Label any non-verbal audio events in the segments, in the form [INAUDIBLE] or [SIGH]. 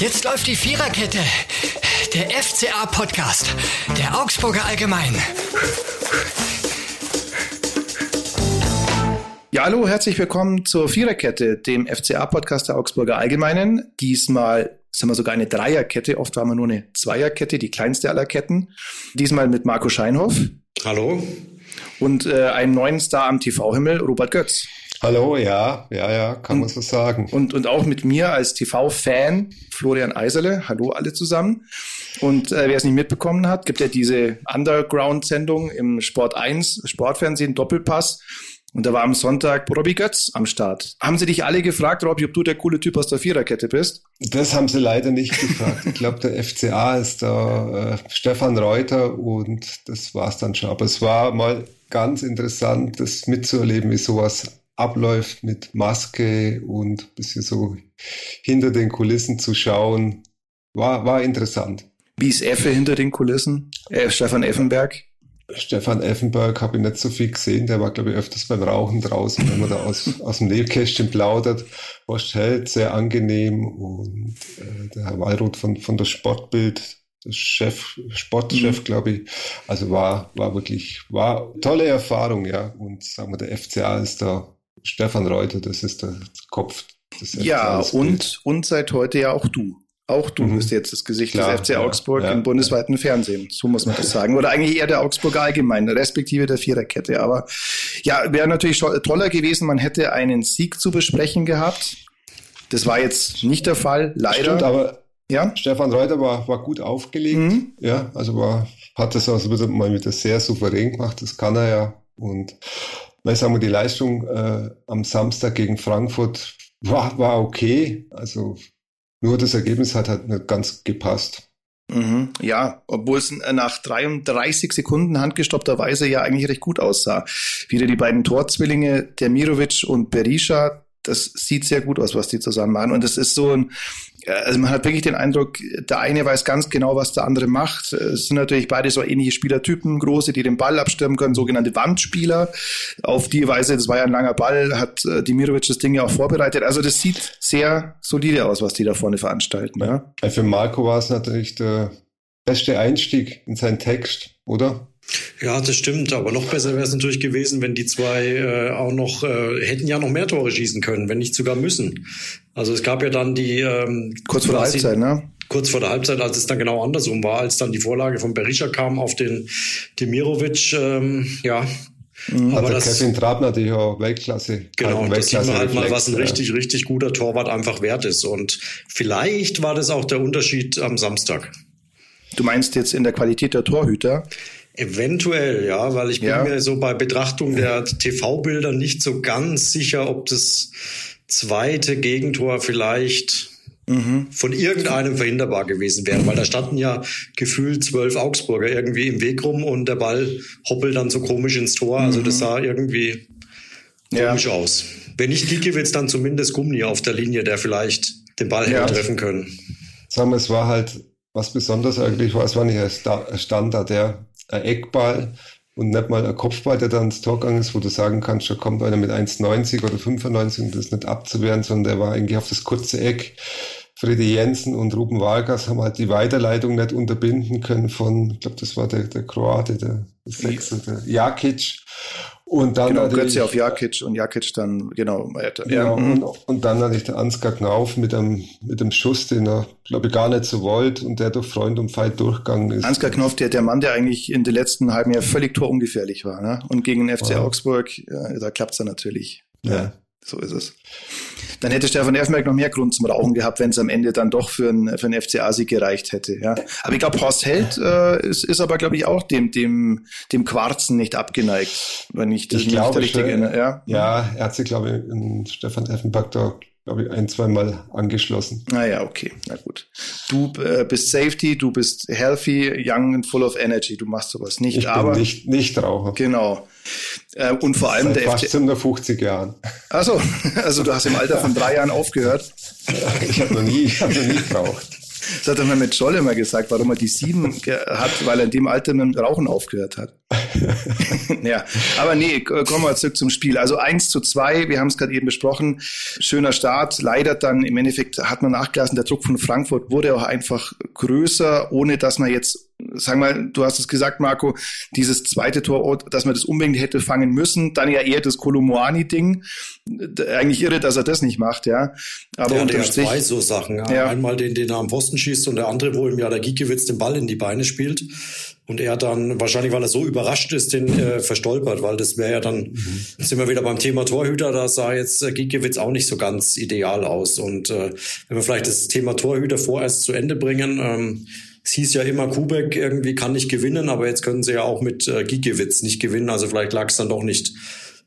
Jetzt läuft die Viererkette. Der FCA-Podcast. Der Augsburger Allgemein. Ja, hallo, herzlich willkommen zur Viererkette, dem FCA-Podcast der Augsburger Allgemeinen. Diesmal sind wir sogar eine Dreierkette. Oft waren wir nur eine Zweierkette, die kleinste aller Ketten. Diesmal mit Marco Scheinhoff. Hallo. Und äh, einen neuen Star am TV-Himmel, Robert Götz. Hallo, ja, ja, ja, kann und, man so sagen. Und, und auch mit mir als TV-Fan Florian Eiserle. Hallo alle zusammen. Und äh, wer es nicht mitbekommen hat, gibt ja diese Underground-Sendung im Sport 1, Sportfernsehen, Doppelpass. Und da war am Sonntag Robby Götz am Start. Haben sie dich alle gefragt, Robby, ob du der coole Typ aus der Viererkette bist? Das haben sie leider nicht gefragt. Ich glaube, der FCA ist da äh, Stefan Reuter und das war's dann schon. Aber es war mal ganz interessant, das mitzuerleben, wie sowas abläuft mit Maske und bisschen so hinter den Kulissen zu schauen. War, war interessant. Wie ist Effe hinter den Kulissen? Äh, Stefan Effenberg? Stefan Effenberg habe ich nicht so viel gesehen. Der war, glaube ich, öfters beim Rauchen draußen, wenn man da aus, [LAUGHS] aus dem Nebelkästchen plaudert. Horst Held, sehr angenehm. Und äh, der Herr Wallroth von, von der Sportbild, der Chef, Sportchef, mhm. glaube ich. Also war, war wirklich, war tolle Erfahrung, ja. Und sagen wir, der FCA ist da, Stefan Reuter, das ist der Kopf des. Ja, und, und seit heute ja auch du. Auch du mhm. bist jetzt das Gesicht Klar, des FC Augsburg ja, im bundesweiten ja. Fernsehen. So muss man das sagen. Oder eigentlich eher der Augsburger allgemein, respektive der Viererkette. Aber ja, wäre natürlich toller gewesen, man hätte einen Sieg zu besprechen gehabt. Das war jetzt nicht der Fall, leider. Stimmt, aber ja? Stefan Reuter war, war gut aufgelegt. Mhm. Ja, also war, hat das also mal wieder sehr souverän gemacht. Das kann er ja. Und weil sagen wir, die Leistung äh, am Samstag gegen Frankfurt war, war okay. Also nur das Ergebnis hat halt nicht ganz gepasst. Mhm, ja, obwohl es nach 33 Sekunden handgestoppterweise ja eigentlich recht gut aussah. Wieder die beiden Torzwillinge, der Mirovic und Berisha, das sieht sehr gut aus, was die zusammen machen. Und es ist so ein, also man hat wirklich den Eindruck, der eine weiß ganz genau, was der andere macht. Es sind natürlich beide so ähnliche Spielertypen, große, die den Ball abstimmen können, sogenannte Wandspieler. Auf die Weise, das war ja ein langer Ball, hat äh, Dimirovic das Ding ja auch vorbereitet. Also das sieht sehr solide aus, was die da vorne veranstalten. Ja. Für Marco war es natürlich der beste Einstieg in seinen Text, oder? Ja, das stimmt. Aber noch besser wäre es natürlich gewesen, wenn die zwei äh, auch noch äh, hätten ja noch mehr Tore schießen können, wenn nicht sogar müssen. Also es gab ja dann die ähm, kurz vor der Halbzeit, ne? Kurz vor der Halbzeit, als es dann genau andersrum war, als dann die Vorlage von Berisha kam auf den Demirovic, ähm, ja, Mhm. Aber das, Kevin Trapp natürlich auch Weltklasse. Genau, Weltklasse das sieht man halt mal, was ein richtig, richtig guter Torwart einfach wert ist. Und vielleicht war das auch der Unterschied am Samstag. Du meinst jetzt in der Qualität der Torhüter? Eventuell, ja, weil ich bin ja. mir so bei Betrachtung der TV-Bilder nicht so ganz sicher, ob das zweite Gegentor vielleicht mhm. von irgendeinem verhinderbar gewesen wäre, weil da standen ja gefühlt zwölf Augsburger irgendwie im Weg rum und der Ball hoppelt dann so komisch ins Tor. Also das mhm. sah irgendwie komisch ja. aus. Wenn nicht Giekewitz, dann zumindest Gummi auf der Linie, der vielleicht den Ball hätte ja. treffen können. Sagen wir, es war halt was besonders eigentlich war, es war nicht ein Standard, ja ein Eckball und nicht mal ein Kopfball, der dann ins Tor gegangen ist, wo du sagen kannst, da kommt einer mit 1,90 oder 95 und das ist nicht abzuwehren, sondern der war eigentlich auf das kurze Eck. Freddy Jensen und Ruben Vargas haben halt die Weiterleitung nicht unterbinden können von, ich glaube, das war der, der Kroate, der, der Sechser, der Jakic. Und dann genau, Götze auf Jakic und Jakic dann, genau. Ja, und, und dann hatte ich der Ansgar Knauf mit einem, mit einem Schuss, den er, glaube ich, gar nicht so wollte und der durch Freund und Feind durchgegangen ist. Ansgar Knauf, der, der Mann, der eigentlich in den letzten halben Jahr völlig torungefährlich war, ne? Und gegen den FC wow. Augsburg, ja, da klappt's dann natürlich. Ja. ja. So ist es. Dann hätte Stefan Effenberg noch mehr Grund zum Rauchen gehabt, wenn es am Ende dann doch für einen, für einen FCA-Sieg gereicht hätte. Ja. Aber ich glaube, Horst Held äh, ist, ist aber, glaube ich, auch dem, dem, dem Quarzen nicht abgeneigt, wenn ich das ich nicht richtig erinnere. Ja. ja, er hat sich, glaube ich, in Stefan Effenberg da glaube ich, ein, zwei Mal angeschlossen. Naja, ah okay, na gut. Du äh, bist Safety, du bist healthy, young and full of energy. Du machst sowas nicht, ich aber. Bin nicht, nicht Raucher. Genau. Äh, und vor allem Seit der fast 50 Jahren. Achso, [LAUGHS] also du hast im Alter von drei Jahren aufgehört. ich habe noch nie, ich habe noch nie geraucht. Das hat er mal mit Scholle mal gesagt, warum er die sieben hat, weil er in dem Alter mit dem Rauchen aufgehört hat. [LAUGHS] ja, aber nee, kommen wir zurück zum Spiel. Also eins zu zwei, wir haben es gerade eben besprochen. Schöner Start. Leider dann im Endeffekt hat man nachgelassen. Der Druck von Frankfurt wurde auch einfach größer, ohne dass man jetzt sag mal, du hast es gesagt, Marco, dieses zweite Tor, dass man das unbedingt hätte fangen müssen, dann ja eher das Kolomoani-Ding. Eigentlich irre, dass er das nicht macht, ja. Aber ja, unterm Strich, zwei so Sachen. Ja. ja. Einmal den, den er am Posten schießt und der andere, wo ihm ja der Giekewitz den Ball in die Beine spielt. Und er dann, wahrscheinlich weil er so überrascht ist, den äh, verstolpert, weil das wäre ja dann, mhm. sind wir wieder beim Thema Torhüter, da sah jetzt äh, Giekewitz auch nicht so ganz ideal aus. Und äh, wenn wir vielleicht das Thema Torhüter vorerst zu Ende bringen, ähm, es hieß ja immer, Kubek irgendwie kann nicht gewinnen, aber jetzt können sie ja auch mit äh, Giekewitz nicht gewinnen. Also vielleicht lag es dann doch nicht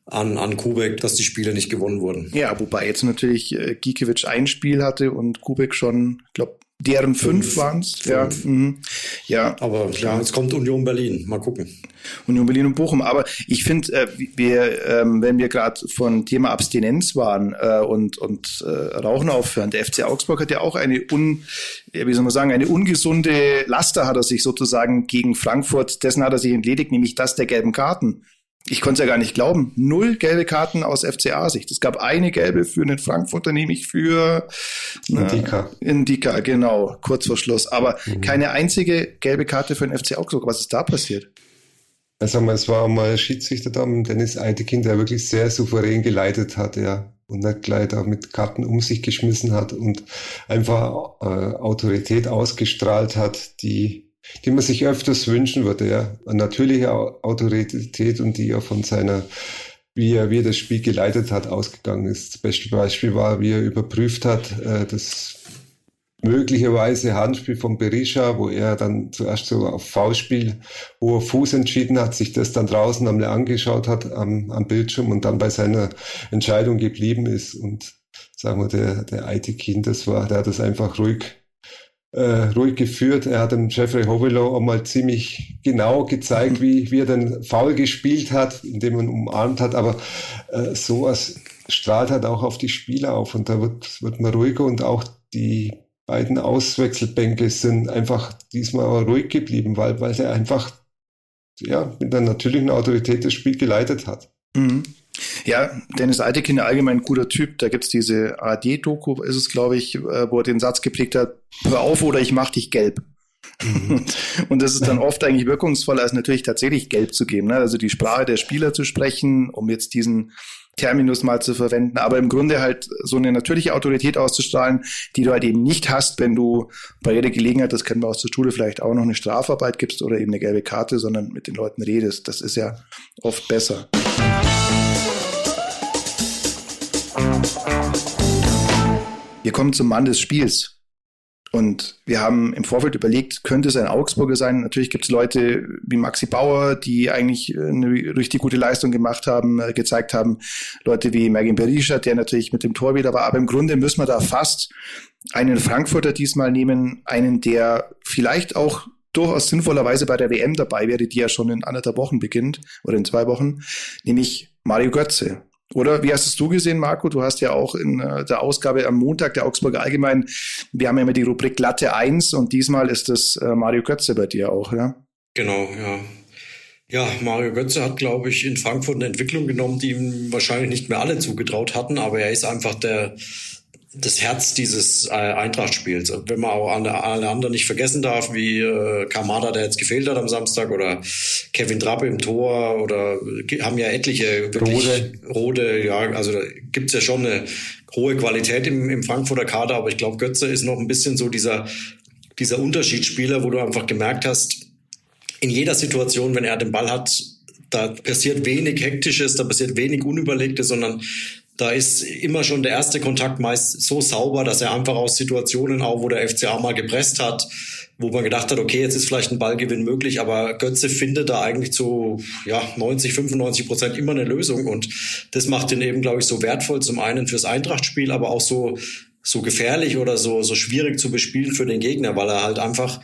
an, an Kubek, dass die Spiele nicht gewonnen wurden. Ja, wobei jetzt natürlich äh, Giekewitsch ein Spiel hatte und Kubek schon, glaube Deren fünf, fünf waren es. Ja, mhm. ja. Aber ja, jetzt kommt Union Berlin. Mal gucken. Union Berlin und Bochum. Aber ich finde, äh, wir, ähm, wenn wir gerade von Thema Abstinenz waren äh, und, und äh, Rauchen aufhören, der FC Augsburg hat ja auch eine un, wie soll man sagen, eine ungesunde Laster hat er sich sozusagen gegen Frankfurt, dessen hat er sich entledigt, nämlich das der gelben Karten ich konnte es ja gar nicht glauben, null gelbe Karten aus FCA-Sicht. Es gab eine gelbe für den Frankfurter, nämlich für Indika. Äh, Indika, genau, kurz vor Schluss. Aber mhm. keine einzige gelbe Karte für den FC Augsburg. Was ist da passiert? Also es war mal Schiedsrichter da, Dennis Eitekin, der wirklich sehr souverän geleitet hat, ja. Und nicht gleich da mit Karten um sich geschmissen hat und einfach äh, Autorität ausgestrahlt hat, die die man sich öfters wünschen würde, ja. Eine natürliche Autorität und die ja von seiner, wie er, wie er das Spiel geleitet hat, ausgegangen ist. Das beste Beispiel war, wie er überprüft hat, äh, das möglicherweise Handspiel von Berisha, wo er dann zuerst so auf V-Spiel, wo er Fuß entschieden hat, sich das dann draußen einmal angeschaut hat am, am Bildschirm und dann bei seiner Entscheidung geblieben ist. Und sagen wir, der, der Aitekin, das war, der hat das einfach ruhig äh, ruhig geführt. Er hat dem Jeffrey Hovelow einmal ziemlich genau gezeigt, wie, wie er den Foul gespielt hat, indem man umarmt hat. Aber äh, sowas strahlt halt auch auf die Spieler auf und da wird, wird man ruhiger und auch die beiden Auswechselbänke sind einfach diesmal ruhig geblieben, weil, weil er einfach ja, mit einer natürlichen Autorität das Spiel geleitet hat. Mhm. Ja, Dennis Altekin, allgemein ein guter Typ. Da gibt's diese AD-Doku, ist es, glaube ich, äh, wo er den Satz geprägt hat, hör auf oder ich mach dich gelb. Mhm. [LAUGHS] und das ist dann oft eigentlich wirkungsvoller, als natürlich tatsächlich gelb zu geben. Ne? Also die Sprache der Spieler zu sprechen, um jetzt diesen Terminus mal zu verwenden, aber im Grunde halt so eine natürliche Autorität auszustrahlen, die du halt eben nicht hast, wenn du bei jeder Gelegenheit, das kennen wir aus der Schule vielleicht auch noch eine Strafarbeit gibst oder eben eine gelbe Karte, sondern mit den Leuten redest. Das ist ja oft besser. Wir kommen zum Mann des Spiels. Und wir haben im Vorfeld überlegt, könnte es ein Augsburger sein? Natürlich gibt es Leute wie Maxi Bauer, die eigentlich eine richtig gute Leistung gemacht haben, äh, gezeigt haben. Leute wie Mergin Berisha, der natürlich mit dem Tor wieder war. Aber im Grunde müssen wir da fast einen Frankfurter diesmal nehmen, einen, der vielleicht auch durchaus sinnvollerweise bei der WM dabei wäre, die ja schon in anderthalb Wochen beginnt oder in zwei Wochen, nämlich Mario Götze. Oder wie hast es du gesehen, Marco? Du hast ja auch in äh, der Ausgabe am Montag der Augsburger Allgemein, wir haben ja immer die Rubrik Latte 1 und diesmal ist es äh, Mario Götze bei dir auch, ja? Genau, ja. Ja, Mario Götze hat, glaube ich, in Frankfurt eine Entwicklung genommen, die ihm wahrscheinlich nicht mehr alle zugetraut hatten, aber er ist einfach der, das Herz dieses äh, Eintracht-Spiels. Wenn man auch alle, alle anderen nicht vergessen darf, wie äh, Kamada, der jetzt gefehlt hat am Samstag, oder Kevin Trappe im Tor, oder haben ja etliche wirklich Rode, Rode ja, also da gibt's ja schon eine hohe Qualität im, im Frankfurter Kader, aber ich glaube, Götze ist noch ein bisschen so dieser, dieser Unterschiedsspieler, wo du einfach gemerkt hast, in jeder Situation, wenn er den Ball hat, da passiert wenig Hektisches, da passiert wenig Unüberlegtes, sondern da ist immer schon der erste Kontakt meist so sauber, dass er einfach aus Situationen auch, wo der FCA mal gepresst hat, wo man gedacht hat, okay, jetzt ist vielleicht ein Ballgewinn möglich, aber Götze findet da eigentlich zu ja, 90, 95 Prozent immer eine Lösung und das macht ihn eben, glaube ich, so wertvoll, zum einen fürs Eintrachtspiel, aber auch so, so gefährlich oder so, so schwierig zu bespielen für den Gegner, weil er halt einfach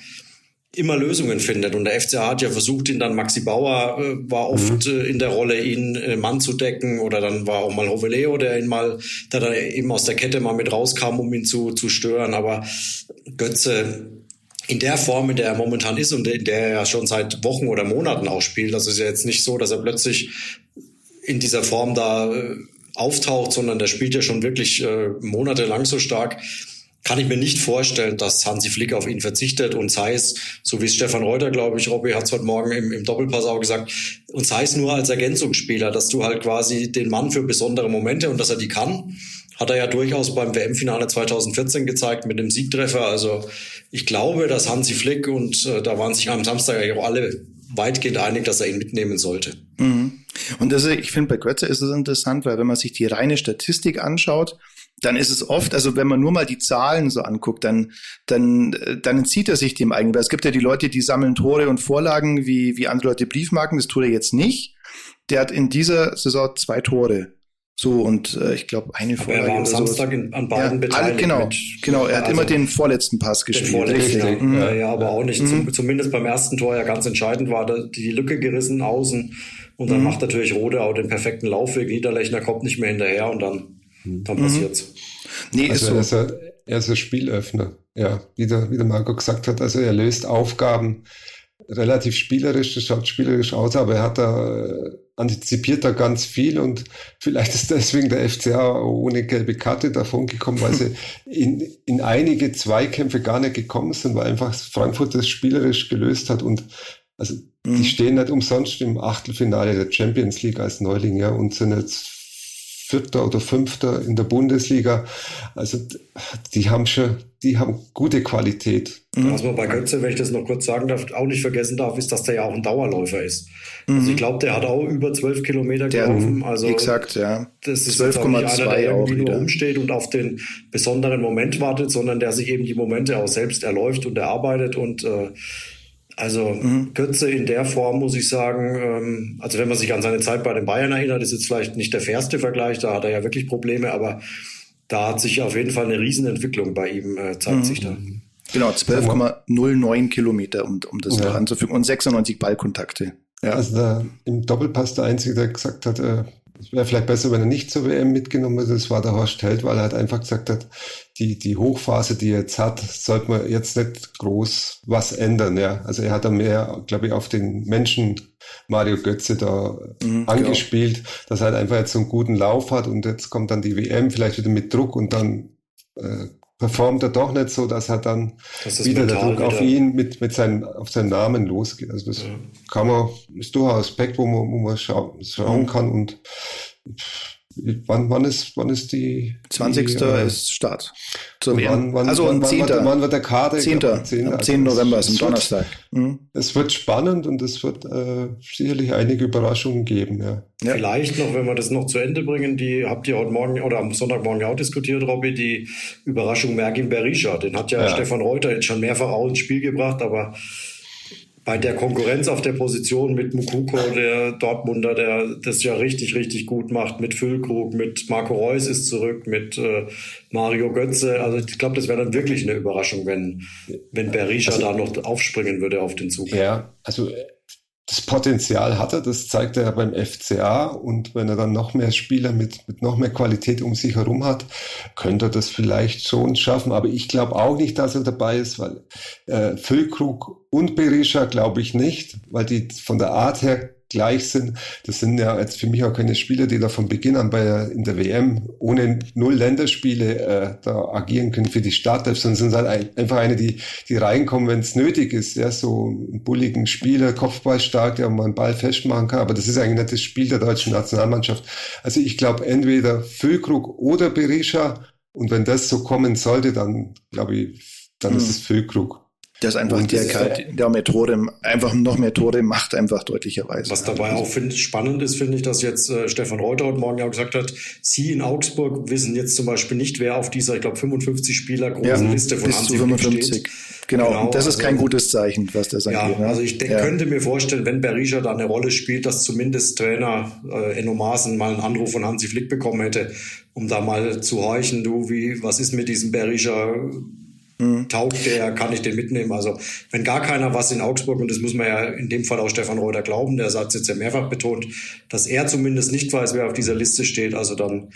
immer Lösungen findet. Und der FCA hat ja versucht, ihn dann Maxi Bauer äh, war oft mhm. äh, in der Rolle, ihn äh, Mann zu decken. Oder dann war auch mal Hoveleo, der ihn mal, der dann eben aus der Kette mal mit rauskam, um ihn zu, zu stören. Aber Götze in der Form, in der er momentan ist und in der er ja schon seit Wochen oder Monaten auch spielt, das ist ja jetzt nicht so, dass er plötzlich in dieser Form da äh, auftaucht, sondern der spielt ja schon wirklich äh, monatelang so stark, kann ich mir nicht vorstellen, dass Hansi Flick auf ihn verzichtet und sei es, so wie es Stefan Reuter, glaube ich, Robby hat es heute Morgen im, im Doppelpass auch gesagt, und sei es nur als Ergänzungsspieler, dass du halt quasi den Mann für besondere Momente und dass er die kann, hat er ja durchaus beim WM-Finale 2014 gezeigt mit dem Siegtreffer. Also ich glaube, dass Hansi Flick und äh, da waren sich am Samstag ja auch alle weitgehend einig, dass er ihn mitnehmen sollte. Mhm. Und das, ich finde, bei Götze ist es interessant, weil wenn man sich die reine Statistik anschaut, dann ist es oft, also wenn man nur mal die Zahlen so anguckt, dann, dann, dann entzieht er sich dem eigentlich. Weil es gibt ja die Leute, die sammeln Tore und Vorlagen wie, wie andere Leute Briefmarken, das tut er jetzt nicht. Der hat in dieser Saison zwei Tore. So, und äh, ich glaube, eine Vorlage. Er war am Samstag in, an beiden ja, beteiligt. genau, mit, genau. Er hat also immer den vorletzten Pass gespielt. Vorletzten, ja. Mhm. ja, aber auch nicht. Mhm. zumindest beim ersten Tor ja ganz entscheidend war, die Lücke gerissen außen. Und dann mhm. macht natürlich Rode auch den perfekten Laufweg. Niederlechner kommt nicht mehr hinterher und dann, dann mhm. passiert's. Nee, also ist so. er, ist ein, er ist ein Spielöffner. Ja, wie der, wie der Marco gesagt hat. Also er löst Aufgaben relativ spielerisch, das schaut spielerisch aus, aber er hat da äh, antizipiert da ganz viel und vielleicht ist deswegen der FCA ohne gelbe Karte davon gekommen, weil sie [LAUGHS] in, in einige Zweikämpfe gar nicht gekommen sind, weil einfach Frankfurt das spielerisch gelöst hat und also mhm. die stehen nicht umsonst im Achtelfinale der Champions League als Neuling, ja, und sind jetzt Vierter oder Fünfter in der Bundesliga. Also die haben schon, die haben gute Qualität. Mhm. Was man bei Götze, wenn ich das noch kurz sagen darf, auch nicht vergessen darf, ist, dass der ja auch ein Dauerläufer ist. Mhm. Also ich glaube, der hat auch über zwölf Kilometer gelaufen. Also exakt, ja. Das ist 12,2 einer, der irgendwie nur umsteht und auf den besonderen Moment wartet, sondern der sich eben die Momente auch selbst erläuft und erarbeitet und äh, also mhm. Götze in der Form muss ich sagen, ähm, also wenn man sich an seine Zeit bei den Bayern erinnert, ist jetzt vielleicht nicht der fairste Vergleich, da hat er ja wirklich Probleme, aber da hat sich auf jeden Fall eine Riesenentwicklung bei ihm, äh, zeigt mhm. sich da. Genau, 12,09 Kilometer, um, um das ja. anzufügen und 96 Ballkontakte. Ja. Also da, im Doppelpass der Einzige, der gesagt hat, äh, es wäre vielleicht besser, wenn er nicht zur WM mitgenommen wird. Das war der Horst Held, weil er halt einfach gesagt hat, die, die Hochphase, die er jetzt hat, sollte man jetzt nicht groß was ändern. Ja. Also er hat da mehr, glaube ich, auf den Menschen Mario Götze da mhm, angespielt, genau. dass er halt einfach jetzt so einen guten Lauf hat und jetzt kommt dann die WM vielleicht wieder mit Druck und dann äh, performt er doch nicht so, dass er dann wieder der Druck wieder. auf ihn mit, mit seinem, auf seinen Namen losgeht. Also das ja. kann man, ist durchaus Aspekt, wo man, wo man schauen, schauen kann und Wann, wann, ist, wann ist die? 20. Die, äh, ist Start. Wann, wann, also wann, 10. Wann, wann wird der Kader? 10. Am 10. Am 10. November ist ein Donnerstag. Mhm. Es wird spannend und es wird äh, sicherlich einige Überraschungen geben. Ja. ja. Vielleicht noch, wenn wir das noch zu Ende bringen, die habt ihr heute Morgen oder am Sonntagmorgen auch diskutiert, Robby, die Überraschung Merkin Berisha. Den hat ja, ja, Stefan Reuter jetzt schon mehrfach auch ins Spiel gebracht, aber bei der Konkurrenz auf der Position mit Mukuko, der Dortmunder, der das ja richtig, richtig gut macht, mit Füllkrug, mit Marco Reus ist zurück, mit äh, Mario Götze. Also ich glaube, das wäre dann wirklich eine Überraschung, wenn, wenn Berisha also, da noch aufspringen würde auf den Zug. Ja, also das Potenzial hat er, das zeigt er ja beim FCA und wenn er dann noch mehr Spieler mit, mit noch mehr Qualität um sich herum hat, könnte er das vielleicht schon schaffen. Aber ich glaube auch nicht, dass er dabei ist, weil äh, Füllkrug und Berisha glaube ich nicht, weil die von der Art her gleich sind. Das sind ja jetzt für mich auch keine Spieler, die da von Beginn an bei in der WM ohne null Länderspiele äh, da agieren können für die Startelf, sondern sind halt ein, einfach eine, die die reinkommen, wenn es nötig ist. Ja, so einen bulligen Spieler, Kopfballstark, der man einen Ball festmachen kann. Aber das ist eigentlich nicht das Spiel der deutschen Nationalmannschaft. Also ich glaube entweder Füllkrug oder Berisha. Und wenn das so kommen sollte, dann glaube ich, dann hm. ist es Füllkrug. Ist einfach der der mehr Tore, einfach noch mehr Tore macht, einfach deutlicherweise. Was dabei auch find, spannend ist, finde ich, dass jetzt äh, Stefan Reuter heute Morgen ja auch gesagt hat, Sie in Augsburg wissen jetzt zum Beispiel nicht, wer auf dieser, ich glaube, 55 Spieler großen ja, Liste von Hansi 55. steht. Genau, genau das ist also, kein gutes Zeichen, was der sagt. Ja, ne? also ich denk, ja. könnte mir vorstellen, wenn Berisha da eine Rolle spielt, dass zumindest Trainer äh, Enno Maaßen mal einen Anruf von Hansi Flick bekommen hätte, um da mal zu horchen, du, wie, was ist mit diesem Berisha? Mhm. Taugt der, kann ich den mitnehmen? Also wenn gar keiner was in Augsburg, und das muss man ja in dem Fall auch Stefan Reuter glauben, der Satz jetzt ja mehrfach betont, dass er zumindest nicht weiß, wer auf dieser Liste steht, also dann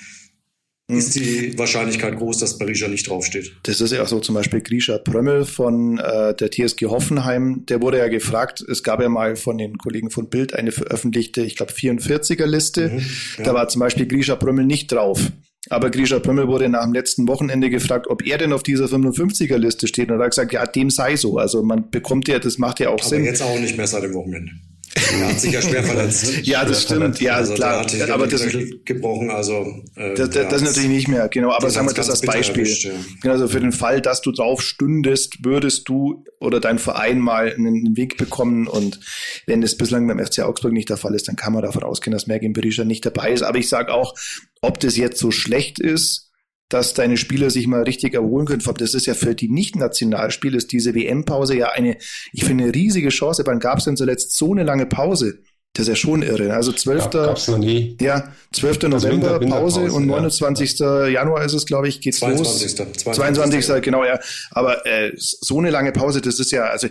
mhm. ist die Wahrscheinlichkeit groß, dass Berisha nicht draufsteht. Das ist ja auch so zum Beispiel Grisha Prömmel von äh, der TSG Hoffenheim, der wurde ja gefragt, es gab ja mal von den Kollegen von Bild eine veröffentlichte, ich glaube 44er Liste, mhm, ja. da war zum Beispiel Grisha Prömmel nicht drauf. Aber Grisha Prömmel wurde nach dem letzten Wochenende gefragt, ob er denn auf dieser 55er Liste steht. Und er hat gesagt, ja, dem sei so. Also man bekommt ja, das macht ja auch Aber Sinn. Aber jetzt auch nicht mehr seit dem Wochenende. Er hat sich ja schwer verletzt. [LAUGHS] ja, das stimmt. Ja, also klar. aber das gebrochen. Also äh, das, das, das natürlich nicht mehr. Genau. Aber sagen wir das als Beispiel. Erwischt, ja. Genau, also für den Fall, dass du drauf stündest, würdest du oder dein Verein mal einen Weg bekommen. Und wenn das bislang beim FC Augsburg nicht der Fall ist, dann kann man davon ausgehen, dass Mergin Berisha nicht dabei ist. Aber ich sage auch, ob das jetzt so schlecht ist, dass deine Spieler sich mal richtig erholen können. Das ist ja für die Nicht-Nationalspiele ist diese WM-Pause ja eine, ich finde, eine riesige Chance. Wann gab es denn zuletzt so eine lange Pause? Das ist ja schon irre. Also 12. Ja, nie. Ja, 12. Also November Winter, Pause und 29. Ja. Januar ist es, glaube ich, geht's 22. los. 22. 22. genau, ja. Aber äh, so eine lange Pause, das ist ja also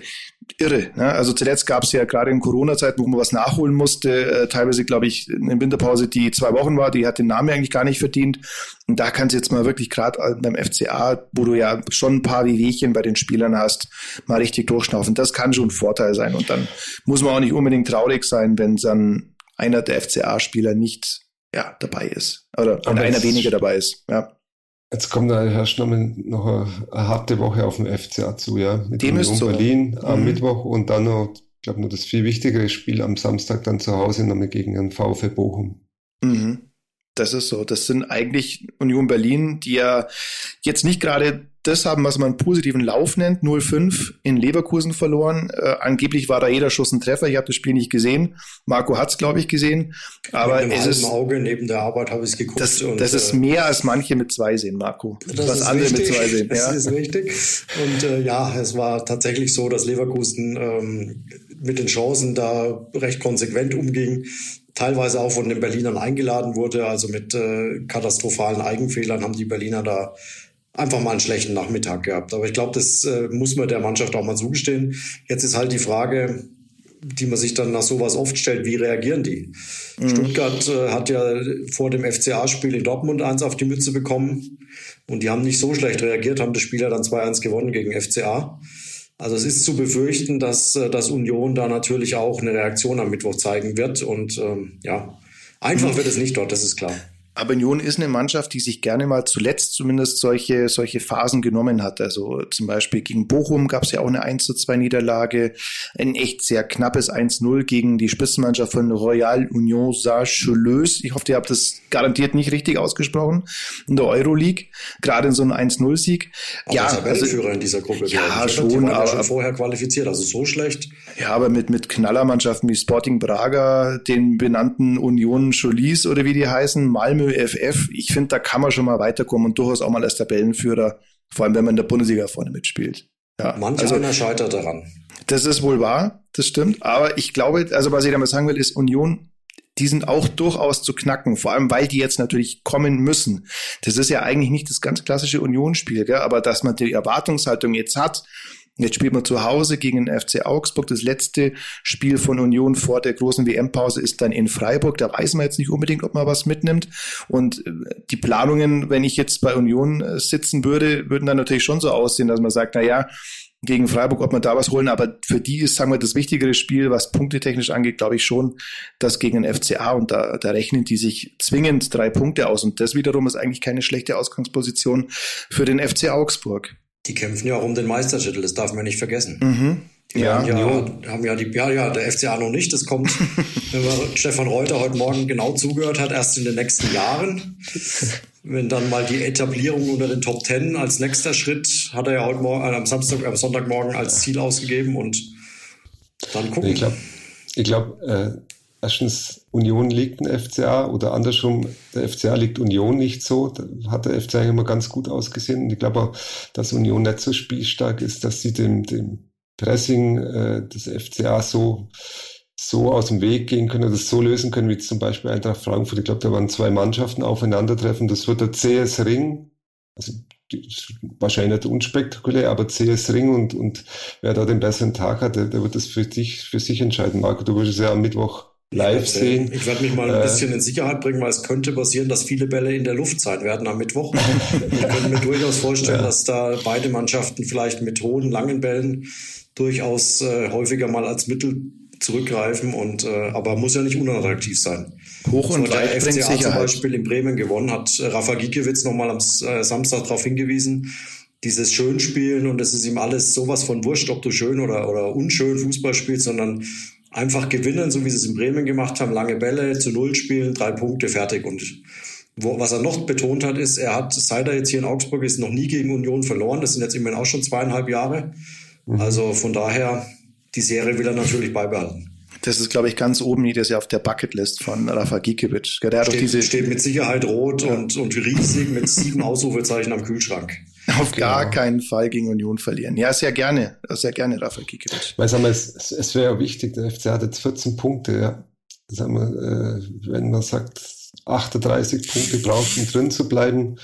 irre. Ne? Also zuletzt gab es ja gerade in Corona-Zeit, wo man was nachholen musste, äh, teilweise, glaube ich, eine Winterpause, die zwei Wochen war, die hat den Namen eigentlich gar nicht verdient. Und da kannst du jetzt mal wirklich gerade beim FCA, wo du ja schon ein paar Wehwehchen bei den Spielern hast, mal richtig durchschnaufen. Das kann schon ein Vorteil sein. Und dann muss man auch nicht unbedingt traurig sein, wenn dann einer der FCA-Spieler nicht ja, dabei ist. Oder wenn einer weniger dabei ist. Ja. Jetzt kommt da herrscht noch, noch eine, eine, harte Woche auf dem FCA zu, ja. Mit dem ist so. Berlin am mhm. Mittwoch und dann noch, ich glaube, nur das viel wichtigere Spiel am Samstag dann zu Hause nochmal gegen den VfB Bochum. Mhm. Das ist so. Das sind eigentlich Union Berlin, die ja jetzt nicht gerade das haben, was man einen positiven Lauf nennt. 0-5 in Leverkusen verloren. Äh, angeblich war da jeder Schuss ein Treffer. Ich habe das Spiel nicht gesehen. Marco hat's, glaube ich, gesehen. Aber es ist Auge neben der Arbeit habe ich geguckt. Das, und, das ist äh, mehr als manche mit zwei sehen, Marco. Das was andere richtig. mit zwei sehen. [LAUGHS] Das ja. ist richtig. Und äh, ja, es war tatsächlich so, dass Leverkusen ähm, mit den Chancen da recht konsequent umging teilweise auch von den Berlinern eingeladen wurde. Also mit äh, katastrophalen Eigenfehlern haben die Berliner da einfach mal einen schlechten Nachmittag gehabt. Aber ich glaube, das äh, muss man der Mannschaft auch mal zugestehen. Jetzt ist halt die Frage, die man sich dann nach sowas oft stellt, wie reagieren die? Mhm. Stuttgart äh, hat ja vor dem FCA-Spiel in Dortmund eins auf die Mütze bekommen und die haben nicht so schlecht reagiert, haben das Spiel ja dann 2-1 gewonnen gegen FCA. Also es ist zu befürchten, dass, äh, dass Union da natürlich auch eine Reaktion am Mittwoch zeigen wird. Und ähm, ja, einfach wird es nicht dort, das ist klar. Aber Union ist eine Mannschaft, die sich gerne mal zuletzt zumindest solche, solche Phasen genommen hat. Also zum Beispiel gegen Bochum gab es ja auch eine 1 zu 2 Niederlage, ein echt sehr knappes 1-0 gegen die Spitzenmannschaft von Royal Union Saint-Cheleuse. Ich hoffe, ihr habt das garantiert nicht richtig ausgesprochen. In der Euroleague, gerade in so einem 1-0-Sieg. Ja, also, in dieser Gruppe. Ja, schon. Die aber, ja schon vorher qualifiziert, also so schlecht. Ja, aber mit, mit Knallermannschaften wie Sporting Braga, den benannten Union Cholis oder wie die heißen, Malmö Malmö FF, ich finde, da kann man schon mal weiterkommen und durchaus auch mal als Tabellenführer, vor allem wenn man in der Bundesliga vorne mitspielt. Ja, Manch also, einer scheitert daran. Das ist wohl wahr, das stimmt. Aber ich glaube, also was ich damit sagen will, ist Union, die sind auch durchaus zu knacken, vor allem weil die jetzt natürlich kommen müssen. Das ist ja eigentlich nicht das ganz klassische Unionsspiel, aber dass man die Erwartungshaltung jetzt hat, Jetzt spielt man zu Hause gegen den FC Augsburg. Das letzte Spiel von Union vor der großen WM-Pause ist dann in Freiburg. Da weiß man jetzt nicht unbedingt, ob man was mitnimmt. Und äh, die Planungen, wenn ich jetzt bei Union äh, sitzen würde, würden dann natürlich schon so aussehen, dass man sagt, na ja, gegen Freiburg, ob man da was holen, aber für die ist, sagen wir, das wichtigere Spiel, was punktetechnisch angeht, glaube ich schon, das gegen den FCA und da, da rechnen die sich zwingend drei Punkte aus und das wiederum ist eigentlich keine schlechte Ausgangsposition für den FC Augsburg. Die kämpfen ja auch um den Meistertitel, das darf man nicht vergessen. Mhm. Die ja, ja, haben ja die, ja, ja, der FCA noch nicht. Das kommt, [LAUGHS] wenn man Stefan Reuter heute Morgen genau zugehört hat, erst in den nächsten Jahren. Wenn dann mal die Etablierung unter den Top Ten als nächster Schritt, hat er ja heute Morgen, äh, am Samstag, am Sonntagmorgen als Ziel ausgegeben und dann gucken. Ich glaube, ich glaub, äh, erstens Union liegt ein FCA oder andersrum, der FCA liegt Union nicht so. Da hat der FCA immer ganz gut ausgesehen. Und ich glaube auch, dass Union nicht so spielstark ist, dass sie dem, dem Pressing äh, des FCA so, so aus dem Weg gehen können, das so lösen können, wie zum Beispiel Eintracht Frankfurt. Ich glaube, da waren zwei Mannschaften aufeinandertreffen. Das wird der CS Ring, also wahrscheinlich nicht unspektakulär, aber CS Ring und, und wer da den besseren Tag hat, der, der wird das für sich, für sich entscheiden. Marco, du würdest ja am Mittwoch live sehen. Ich werde mich mal ein äh, bisschen in Sicherheit bringen, weil es könnte passieren, dass viele Bälle in der Luft sein werden am Mittwoch. [LAUGHS] ich könnte mir durchaus vorstellen, ja. dass da beide Mannschaften vielleicht mit hohen, langen Bällen durchaus äh, häufiger mal als Mittel zurückgreifen und äh, aber muss ja nicht unattraktiv sein. Hoch und so, weit der FCA zum Beispiel in Bremen gewonnen hat Rafa Giekewitz nochmal am äh, Samstag darauf hingewiesen, dieses Schönspielen und es ist ihm alles sowas von wurscht, ob du schön oder, oder unschön Fußball spielst, sondern einfach gewinnen, so wie sie es in Bremen gemacht haben, lange Bälle, zu Null spielen, drei Punkte, fertig. Und wo, was er noch betont hat, ist, er hat, seit er jetzt hier in Augsburg ist, noch nie gegen Union verloren. Das sind jetzt immerhin auch schon zweieinhalb Jahre. Mhm. Also von daher, die Serie will er natürlich beibehalten. Das ist, glaube ich, ganz oben jedes Jahr auf der Bucketlist von Rafa Gikiewicz. Der hat steht, diese steht mit Sicherheit rot ja. und, und riesig mit sieben Ausrufezeichen am Kühlschrank. Auf genau. gar keinen Fall gegen Union verlieren. Ja, sehr gerne, sehr gerne, Rafa Gikiewicz. Weil, sagen wir, es, es wäre wichtig, der FC hat jetzt 14 Punkte, ja. Sagen wir, äh, wenn man sagt, 38 Punkte braucht, um drin zu bleiben,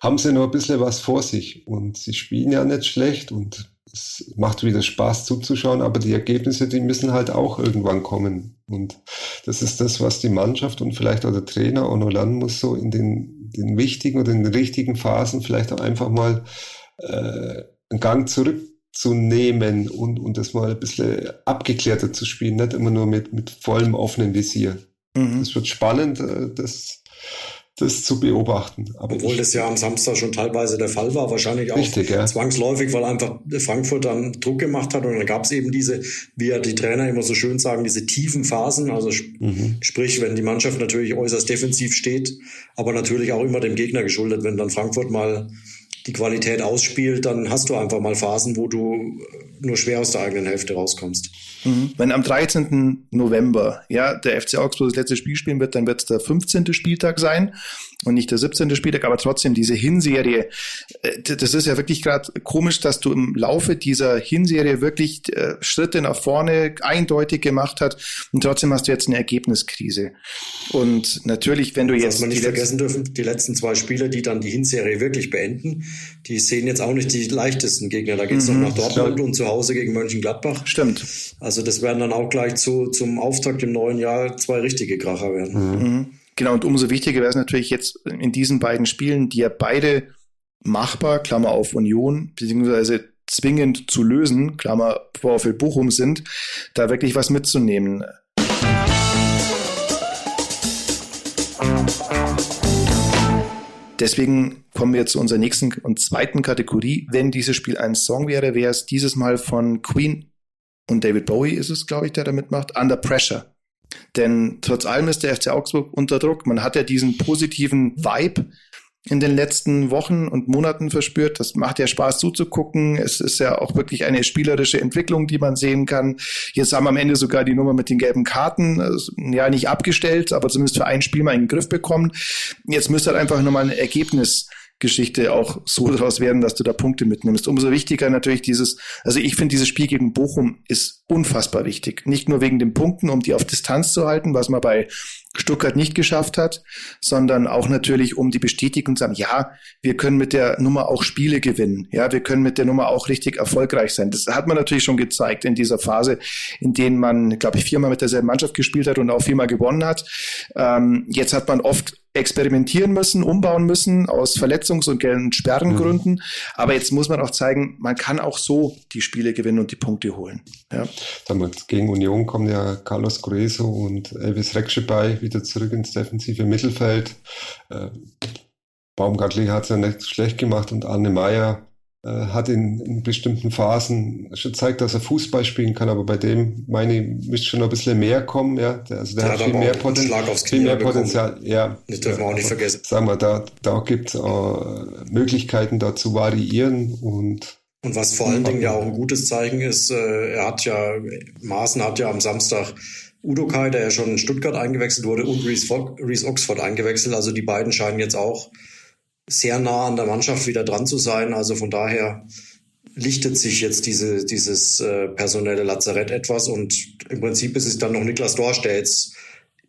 haben sie noch ein bisschen was vor sich. Und sie spielen ja nicht schlecht und es macht wieder Spaß zuzuschauen, aber die Ergebnisse, die müssen halt auch irgendwann kommen. Und das ist das, was die Mannschaft und vielleicht auch der Trainer Ono lernen muss, so in den, den wichtigen oder in den richtigen Phasen vielleicht auch einfach mal äh, einen Gang zurückzunehmen und, und das mal ein bisschen abgeklärter zu spielen, nicht immer nur mit, mit vollem offenen Visier. Mhm. Das wird spannend, äh, das das zu beobachten. Aber Obwohl das ja am Samstag schon teilweise der Fall war, wahrscheinlich auch richtig, ja. zwangsläufig, weil einfach Frankfurt dann Druck gemacht hat und dann gab es eben diese, wie ja die Trainer immer so schön sagen, diese tiefen Phasen, also mhm. sprich, wenn die Mannschaft natürlich äußerst defensiv steht, aber natürlich auch immer dem Gegner geschuldet, wenn dann Frankfurt mal die Qualität ausspielt, dann hast du einfach mal Phasen, wo du nur schwer aus der eigenen Hälfte rauskommst. Mhm. Wenn am 13. November ja, der FC Augsburg das letzte Spiel spielen wird, dann wird es der 15. Spieltag sein und nicht der 17. Spieltag, aber trotzdem diese Hinserie, äh, das ist ja wirklich gerade komisch, dass du im Laufe dieser Hinserie wirklich äh, Schritte nach vorne eindeutig gemacht hast und trotzdem hast du jetzt eine Ergebniskrise. Und natürlich, wenn du jetzt... Was man nicht vergessen dürfen, die letzten zwei Spiele, die dann die Hinserie wirklich beenden, die sehen jetzt auch nicht die leichtesten Gegner. Da geht es mhm, noch nach Dortmund und zu Hause gegen Mönchengladbach. Stimmt. Also das werden dann auch gleich zu, zum Auftakt im neuen Jahr zwei richtige Kracher werden. Mhm. Genau, und umso wichtiger wäre es natürlich jetzt in diesen beiden Spielen, die ja beide machbar, Klammer auf Union, beziehungsweise zwingend zu lösen, Klammer VfL Bochum sind, da wirklich was mitzunehmen. Deswegen kommen wir zu unserer nächsten und zweiten Kategorie. Wenn dieses Spiel ein Song wäre, wäre es dieses Mal von Queen und David Bowie ist es, glaube ich, der da mitmacht, Under Pressure. Denn trotz allem ist der FC Augsburg unter Druck. Man hat ja diesen positiven Vibe in den letzten Wochen und Monaten verspürt. Das macht ja Spaß zuzugucken. Es ist ja auch wirklich eine spielerische Entwicklung, die man sehen kann. Jetzt haben wir am Ende sogar die Nummer mit den gelben Karten, also, ja nicht abgestellt, aber zumindest für ein Spiel mal in den Griff bekommen. Jetzt müsste halt einfach nochmal ein Ergebnis Geschichte auch so daraus werden, dass du da Punkte mitnimmst. Umso wichtiger natürlich dieses, also ich finde dieses Spiel gegen Bochum ist unfassbar wichtig. Nicht nur wegen den Punkten, um die auf Distanz zu halten, was man bei Stuttgart nicht geschafft hat, sondern auch natürlich, um die Bestätigung zu sagen, ja, wir können mit der Nummer auch Spiele gewinnen. Ja, wir können mit der Nummer auch richtig erfolgreich sein. Das hat man natürlich schon gezeigt in dieser Phase, in denen man, glaube ich, viermal mit derselben Mannschaft gespielt hat und auch viermal gewonnen hat. Ähm, jetzt hat man oft experimentieren müssen, umbauen müssen aus Verletzungs- und Sperrengründen. Mhm. Aber jetzt muss man auch zeigen, man kann auch so die Spiele gewinnen und die Punkte holen. Ja. Damals gegen Union kommen ja Carlos Grueso und Elvis Reksche bei, wieder zurück ins defensive Mittelfeld. Äh, Baumgartli hat es ja nicht schlecht gemacht und Arne Meyer hat in, in, bestimmten Phasen schon zeigt, dass er Fußball spielen kann, aber bei dem, meine ich, müsste schon ein bisschen mehr kommen, ja. Der, also der, der hat, viel mehr, Poten viel mehr Potenzial, ja. Das dürfen wir auch nicht vergessen. Sagen wir, da, da gibt es äh, Möglichkeiten, da zu variieren und und was vor allen Dingen ja auch ein gutes Zeichen ist, äh, er hat ja, Maaßen hat ja am Samstag Udo Kai, der ja schon in Stuttgart eingewechselt wurde, und Reese Oxford eingewechselt. Also die beiden scheinen jetzt auch sehr nah an der Mannschaft wieder dran zu sein. Also von daher lichtet sich jetzt diese, dieses äh, personelle Lazarett etwas und im Prinzip ist es dann noch Niklas Dorsch, der jetzt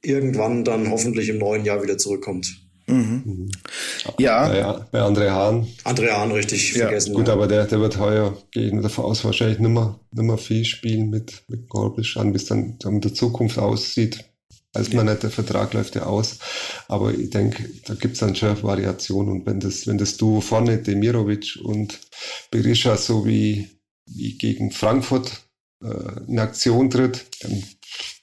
irgendwann dann hoffentlich im neuen Jahr wieder zurückkommt. Mhm. Ja. ja. Bei André Hahn. André Hahn, richtig ja. vergessen. Gut, ja. aber der, der wird heuer gegen davon aus wahrscheinlich nimmer, nimmer viel spielen mit, mit Gorbisch an, bis dann, dann in der Zukunft aussieht. Weiß man nicht, der Vertrag läuft ja aus. Aber ich denke, da gibt's dann schon Variationen. Und wenn das, wenn das Duo vorne, Demirovic und Berisha so wie, wie gegen Frankfurt äh, in Aktion tritt, dann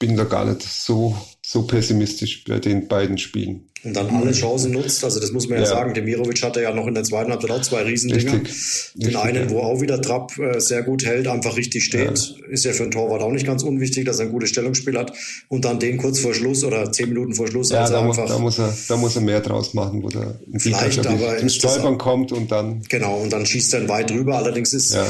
bin da gar nicht so, so pessimistisch bei den beiden Spielen. Und dann alle Chancen nutzt, also das muss man ja, ja. sagen. Demirovic hatte ja noch in der zweiten Halbzeit auch zwei Riesendinger. Richtig. Den richtig, einen, wo auch wieder Trapp äh, sehr gut hält, einfach richtig steht. Ja. Ist ja für einen Torwart auch nicht ganz unwichtig, dass er ein gutes Stellungsspiel hat. Und dann den kurz vor Schluss oder zehn Minuten vor Schluss. Ja, da, muss, da, muss er, da muss er mehr draus machen, wo der Vielleicht, aber ins Stolpern kommt und dann. Genau, und dann schießt er weit drüber. Allerdings ist ja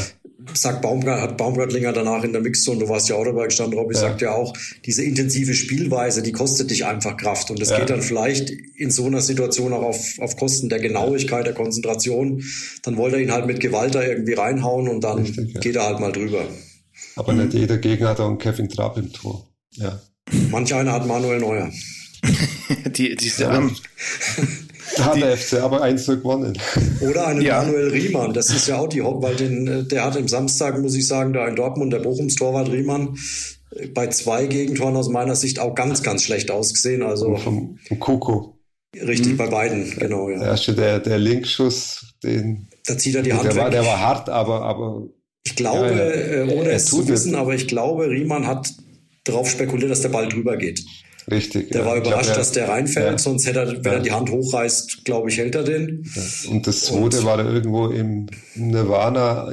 sagt Baumgart, hat Baumgartlinger danach in der Mixzone, du warst ja auch dabei gestanden, Robby, ja. sagt ja auch, diese intensive Spielweise, die kostet dich einfach Kraft. Und das ja. geht dann vielleicht in so einer Situation auch auf, auf Kosten der Genauigkeit, der Konzentration. Dann wollte er ihn halt mit Gewalt da irgendwie reinhauen und dann Richtig, ja. geht er halt mal drüber. Aber nicht jeder Gegner hat auch einen Kevin Trapp im Tor. Ja. Manch einer hat Manuel Neuer. [LAUGHS] die, diese ja. Da hat der FC aber eins gewonnen. [LAUGHS] Oder einen ja. Manuel Riemann, das ist ja auch die Hock, weil den, äh, der hat im Samstag, muss ich sagen, da in Dortmund, der Bochums Torwart Riemann, äh, bei zwei Gegentoren aus meiner Sicht auch ganz, ganz schlecht ausgesehen. Also vom, vom Koko. Richtig, mhm. bei beiden, genau, ja. Der erste, der, der Linkschuss, den. Da zieht er die Hand der weg. War, der war hart, aber, aber. Ich glaube, ja, ja. Äh, ohne es zu wissen, aber ich glaube, Riemann hat darauf spekuliert, dass der Ball drüber geht. Richtig. Der ja. war überrascht, glaub, dass der reinfällt, ja. sonst hätte er, wenn er die Hand hochreißt, glaube ich, hält er den. Und das zweite Und war da irgendwo im Nirvana.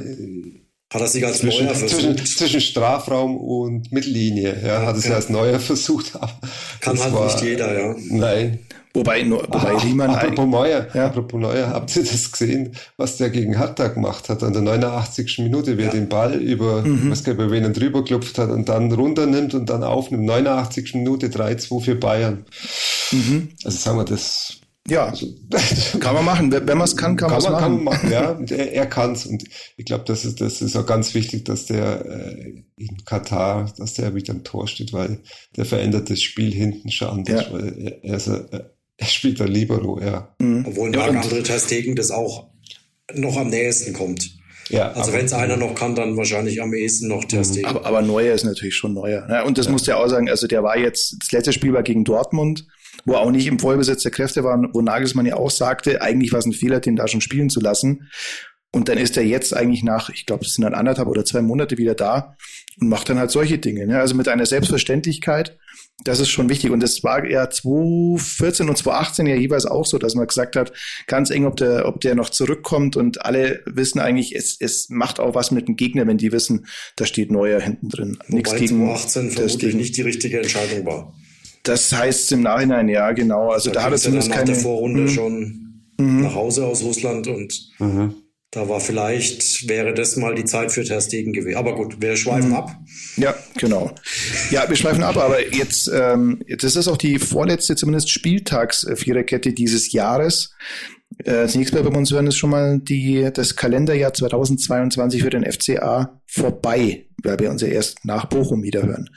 Hat er sich als zwischen, Neuer versucht? Zwischen, zwischen Strafraum und Mittellinie, ja, hat es ja als Neuer [LAUGHS] versucht. Kann halt war, nicht jeder, ja. Nein, Wobei, nur, wobei Ach, Riemann. Apropos Neuer, ja. apropos Neuer, habt ihr das gesehen, was der gegen Hertha gemacht hat? An der 89. Minute, wie er den Ball über, mhm. was über wen drüber klopft hat und dann runternimmt und dann aufnimmt. 89. Minute 3-2 für Bayern. Mhm. Also sagen wir das. Ja, also, [LAUGHS] kann man machen. Wenn man es kann, kann, kann man es machen. machen. Ja, [LAUGHS] er, er kann es. Und ich glaube, das ist, das ist auch ganz wichtig, dass der äh, in Katar, dass der wieder im Tor steht, weil der verändert das Spiel hinten schon anders. Ja. Weil er, er ist, er spielt da Libero, ja. Mhm. Obwohl Marc ja, André Testegen das auch noch am nächsten kommt. Ja, also wenn es einer noch kann, dann wahrscheinlich am ehesten noch Testegen. Aber, aber Neuer ist natürlich schon Neuer. Ja, und das ja. muss ja auch sagen, also der war jetzt, das letzte Spiel war gegen Dortmund, wo auch nicht im Vollbesitz der Kräfte war, wo Nagelsmann ja auch sagte, eigentlich war es ein Fehler, den da schon spielen zu lassen. Und dann ist er jetzt eigentlich nach, ich glaube, es sind dann anderthalb oder zwei Monate wieder da und macht dann halt solche Dinge. Ne? Also mit einer Selbstverständlichkeit, das ist schon wichtig. Und das war ja 2014 und 2018 ja jeweils auch so, dass man gesagt hat, ganz eng, ob der, ob der noch zurückkommt. Und alle wissen eigentlich, es, es macht auch was mit dem Gegner, wenn die wissen, da steht Neuer hinten drin. Nichts gegen 2018 vermutlich nicht die richtige Entscheidung war. Das heißt im Nachhinein, ja, genau. Also da, da hat er zumindest keine. der Vorrunde mhm. schon mhm. nach Hause aus Russland und mhm. Da war vielleicht, wäre das mal die Zeit für Terstegen gewesen. Aber gut, wir schweifen mhm. ab. Ja, genau. Ja, wir schweifen ab, aber jetzt, ähm, das ist auch die vorletzte, zumindest Spieltagsviererkette dieses Jahres. Äh, zunächst mal bei uns hören ist schon mal die, das Kalenderjahr 2022 für den FCA vorbei, weil wir uns ja erst nach Bochum wieder hören.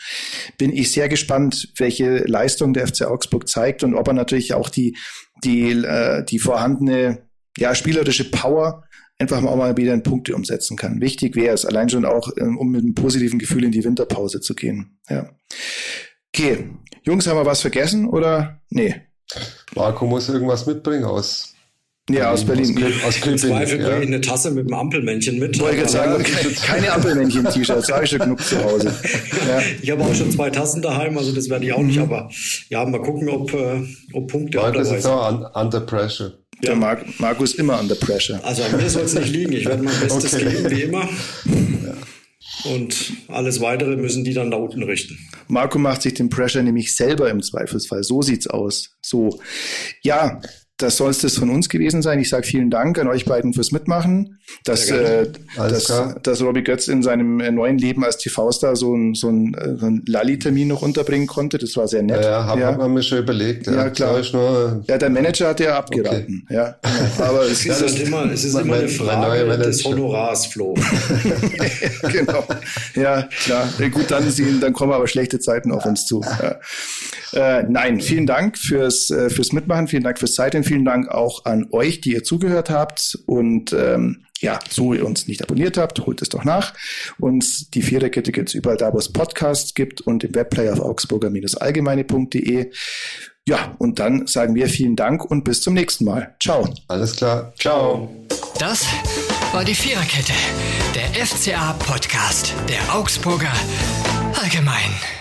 Bin ich sehr gespannt, welche Leistung der FC Augsburg zeigt und ob er natürlich auch die, die, äh, die vorhandene ja, spielerische Power einfach auch mal wieder in Punkte umsetzen kann. Wichtig wäre es, allein schon auch, ähm, um mit einem positiven Gefühl in die Winterpause zu gehen. Ja. Okay, Jungs, haben wir was vergessen oder? Nee. Marco muss irgendwas mitbringen aus ja, aus Berlin. Aus, aus Köping. Zweifel ja. bringe ich eine Tasse mit einem Ampelmännchen mit. Wollte ich sagen, keine, keine Ampelmännchen-T-Shirts, habe ich schon genug zu Hause. Ja. Ich habe auch schon zwei Tassen daheim, also das werde ich auch nicht, mhm. aber ja, mal gucken, ob, äh, ob Punkte Marco dabei ist auch under pressure. Der Mar Markus immer under pressure. Also an mir soll es nicht liegen. Ich werde mein [LAUGHS] Bestes okay. geben, wie immer. Ja. Und alles weitere müssen die dann da unten richten. Marco macht sich den Pressure nämlich selber im Zweifelsfall. So sieht's aus. So. Ja, das soll es das von uns gewesen sein. Ich sage vielen Dank an euch beiden fürs Mitmachen, dass, äh, dass, dass Robbie Götz in seinem äh, neuen Leben als TV-Star so ein, so ein, äh, so ein Lali-Termin noch unterbringen konnte. Das war sehr nett. Ja, ja. haben wir schon überlegt. Ja, ja klar. Ich nur, ja, der Manager hat ja abgeraten. Okay. Ja. Aber es [LAUGHS] ist, halt immer, es ist immer eine Frage des Honorars, Flo. [LAUGHS] genau. Ja, klar. Gut, dann, dann kommen aber schlechte Zeiten auf uns zu. Ja. Äh, nein, vielen Dank fürs, äh, fürs Mitmachen, vielen Dank fürs Zeit vielen Dank auch an euch, die ihr zugehört habt. Und ähm, ja, so ihr uns nicht abonniert habt, holt es doch nach. Und die Viererkette gibt's überall da, wo es Podcasts gibt und im Webplayer auf augsburger-allgemeine.de. Ja, und dann sagen wir vielen Dank und bis zum nächsten Mal. Ciao. Alles klar. Ciao. Das war die Viererkette, der FCA-Podcast der Augsburger Allgemein.